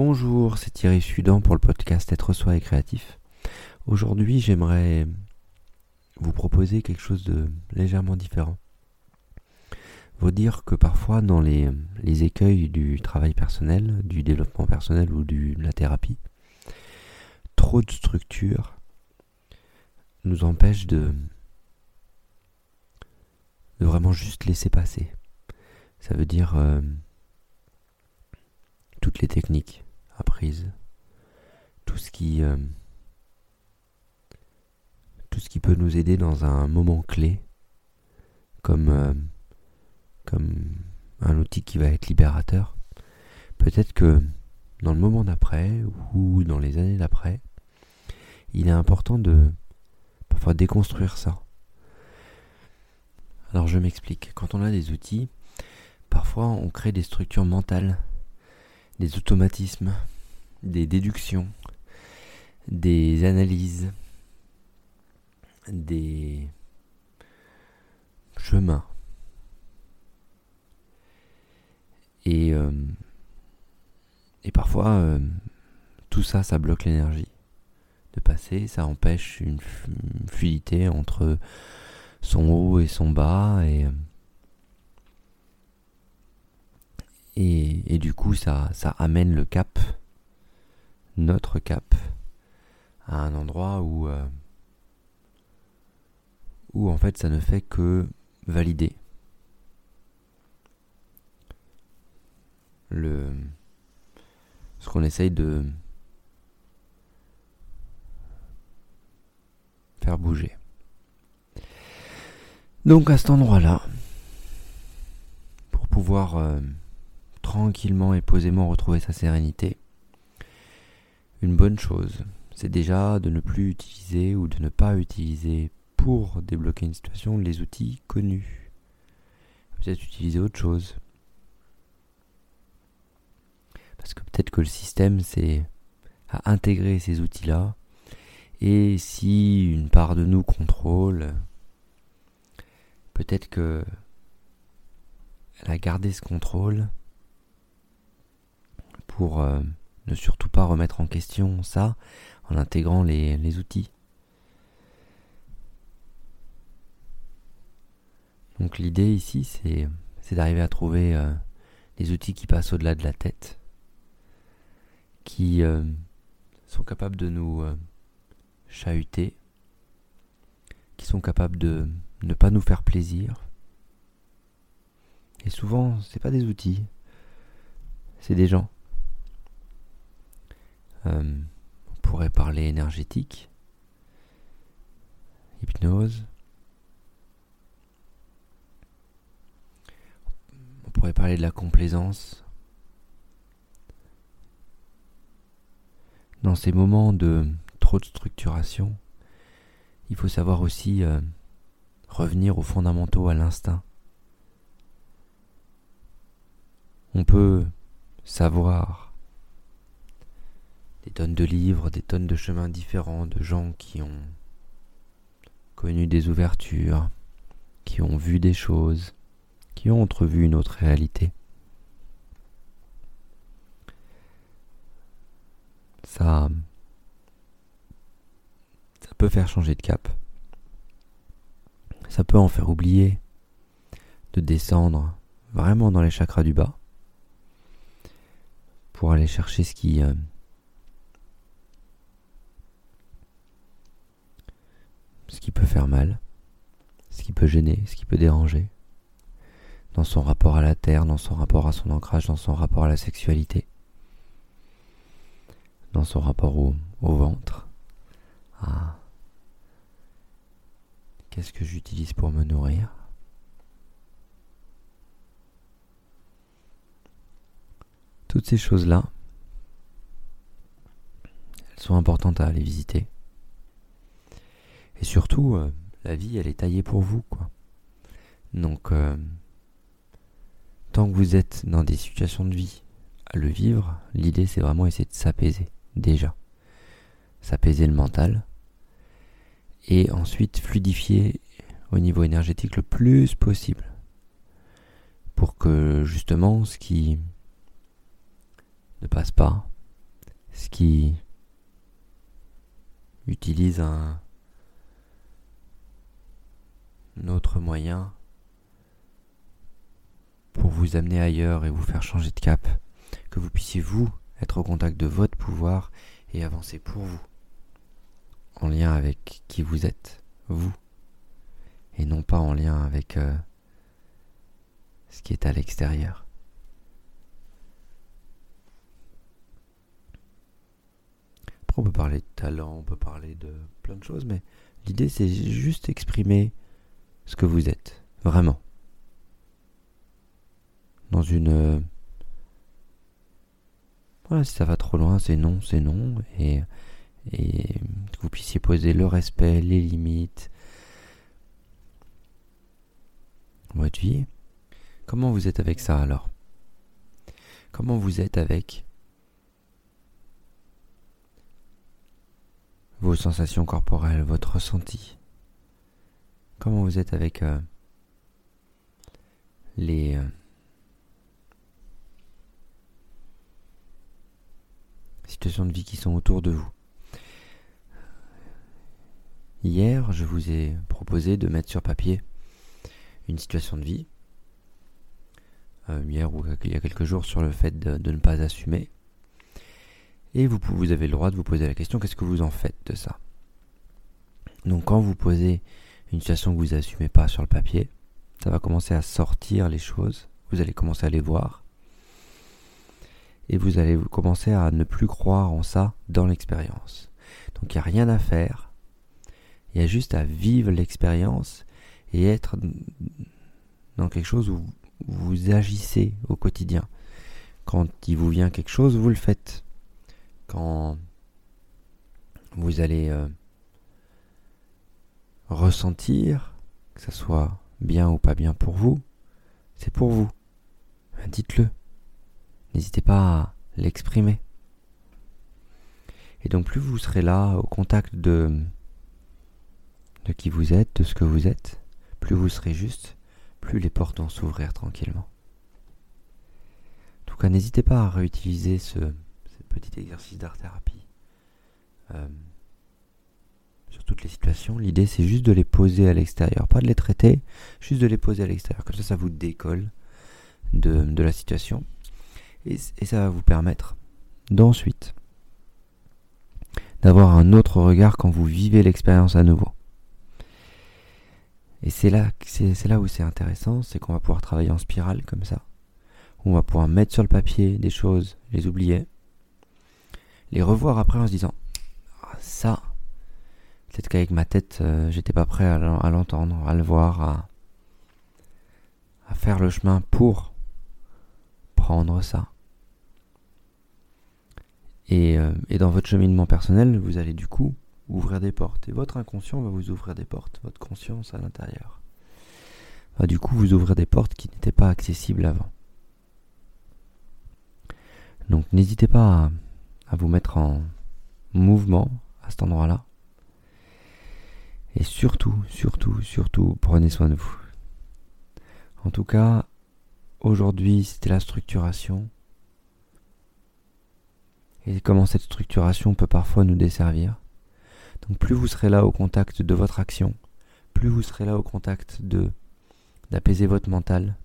Bonjour, c'est Thierry Sudan pour le podcast Être soi et créatif. Aujourd'hui, j'aimerais vous proposer quelque chose de légèrement différent. Vous dire que parfois, dans les, écueils du travail personnel, du développement personnel ou de la thérapie, trop de structures nous empêchent de, de vraiment juste laisser passer. Ça veut dire euh, toutes les techniques apprises, tout ce qui euh, tout ce qui peut nous aider dans un moment clé, comme euh, comme un outil qui va être libérateur. Peut-être que dans le moment d'après ou dans les années d'après, il est important de parfois déconstruire ça. Alors je m'explique. Quand on a des outils, parfois on crée des structures mentales des automatismes, des déductions, des analyses, des chemins. Et, euh, et parfois, euh, tout ça, ça bloque l'énergie de passer, ça empêche une, fluidité entre son haut et son bas, et, Et, du coup, ça, ça amène le cap, notre cap, à un endroit où, euh, où en fait ça ne fait que valider le, ce qu'on essaye de faire bouger. Donc à cet endroit-là, pour pouvoir euh, tranquillement et posément retrouver sa sérénité, une bonne chose, c'est déjà de ne plus utiliser ou de ne pas utiliser pour débloquer une situation les outils connus. Peut-être utiliser autre chose. Parce que peut-être que le système c'est à intégrer ces outils-là. Et si une part de nous contrôle, peut-être que elle a gardé ce contrôle pour euh, ne surtout pas remettre en question ça en intégrant les, outils. Donc l'idée ici, c'est, d'arriver à trouver euh, des outils qui passent au-delà de la tête, qui euh, sont capables de nous chahuter, qui sont capables de ne pas nous faire plaisir. Et souvent, c'est pas des outils, c'est des gens. Euh, on pourrait parler énergétique, hypnose. On pourrait parler de la complaisance. Dans ces moments de trop de structuration, il faut savoir aussi euh, revenir aux fondamentaux, à l'instinct. On peut savoir tonnes de livres, des tonnes de chemins différents, de gens qui ont connu des ouvertures, qui ont vu des choses, qui ont entrevu une autre réalité. Ça, ça peut faire changer de cap. Ça peut en faire oublier de descendre vraiment dans les chakras du bas pour aller chercher ce qui euh, ce qui peut faire mal, ce qui peut gêner, ce qui peut déranger, dans son rapport à la terre, dans son rapport à son ancrage, dans son rapport à la sexualité, dans son rapport au, ventre, à qu'est-ce que j'utilise pour me nourrir? Toutes ces choses-là, elles sont importantes à aller visiter. Et surtout, euh, la vie, elle est taillée pour vous, quoi. Donc, euh, tant que vous êtes dans des situations de vie à le vivre, l'idée, c'est vraiment essayer de s'apaiser, déjà. S'apaiser le mental. Et ensuite, fluidifier au niveau énergétique le plus possible. Pour que, justement, ce qui ne passe pas, ce qui utilise un, autre moyen pour vous amener ailleurs et vous faire changer de cap, que vous puissiez vous être au contact de votre pouvoir et avancer pour vous, en lien avec qui vous êtes, vous, et non pas en lien avec euh, ce qui est à l'extérieur. On peut parler de talent, on peut parler de plein de choses, mais l'idée c'est juste exprimer ce que vous êtes, vraiment. Dans une... Euh, voilà, si ça va trop loin, c'est non, c'est non, et, et que vous puissiez poser le respect, les limites, votre vie. Comment vous êtes avec ça alors? Comment vous êtes avec vos sensations corporelles, votre ressenti? Comment vous êtes avec euh, les euh, situations de vie qui sont autour de vous? Hier, je vous ai proposé de mettre sur papier une situation de vie euh, hier ou il y a quelques jours sur le fait de, ne pas assumer. Et vous, vous avez le droit de vous poser la question qu'est-ce que vous en faites de ça? Donc quand vous posez une situation que vous n'assumez pas sur le papier, ça va commencer à sortir les choses, vous allez commencer à les voir, et vous allez commencer à ne plus croire en ça dans l'expérience. Donc il n'y a rien à faire, il y a juste à vivre l'expérience et être dans quelque chose où vous agissez au quotidien. Quand il vous vient quelque chose, vous le faites. Quand vous allez euh, ressentir, que ce soit bien ou pas bien pour vous, c'est pour vous. Ben, dites-le. N'hésitez pas à l'exprimer. Et donc plus vous serez là au contact de, de qui vous êtes, de ce que vous êtes, plus vous serez juste plus les portes vont s'ouvrir tranquillement. En tout cas, n'hésitez pas à réutiliser ce, petit exercice d'art-thérapie euh, sur toutes les situations. L'idée, c'est juste de les poser à l'extérieur, pas de les traiter, juste de les poser à l'extérieur. Comme ça, ça vous décolle de, la situation. Et, ça va vous permettre d'ensuite d'avoir un autre regard quand vous vivez l'expérience à nouveau. Et c'est là, c'est, là où c'est intéressant, c'est qu'on va pouvoir travailler en spirale comme ça. On va pouvoir mettre sur le papier des choses, les oublier, les revoir après en se disant ah, ça, peut-être qu'avec ma tête, euh, j'étais pas prêt à, l'entendre, à le voir, à, faire le chemin pour prendre ça. Euh, et dans votre cheminement personnel, vous allez du coup ouvrir des portes. Et votre inconscient va vous ouvrir des portes, votre conscience à l'intérieur. Va du coup vous ouvrir des portes qui n'étaient pas accessibles avant. Donc n'hésitez pas à, vous mettre en mouvement à cet endroit-là. Et surtout, surtout, surtout, prenez soin de vous. En tout cas, aujourd'hui, c'était la structuration. Et comment cette structuration peut parfois nous desservir. Donc plus vous serez là au contact de votre action, plus vous serez là au contact de d'apaiser votre mental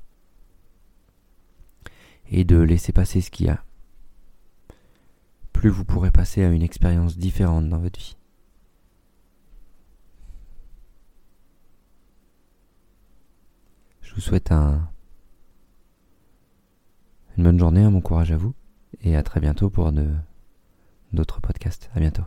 et de laisser passer ce qu'il y a, plus vous pourrez passer à une expérience différente dans votre vie. Je vous souhaite un, une bonne journée, un bon courage à vous et à très bientôt pour d'autres podcasts. À bientôt.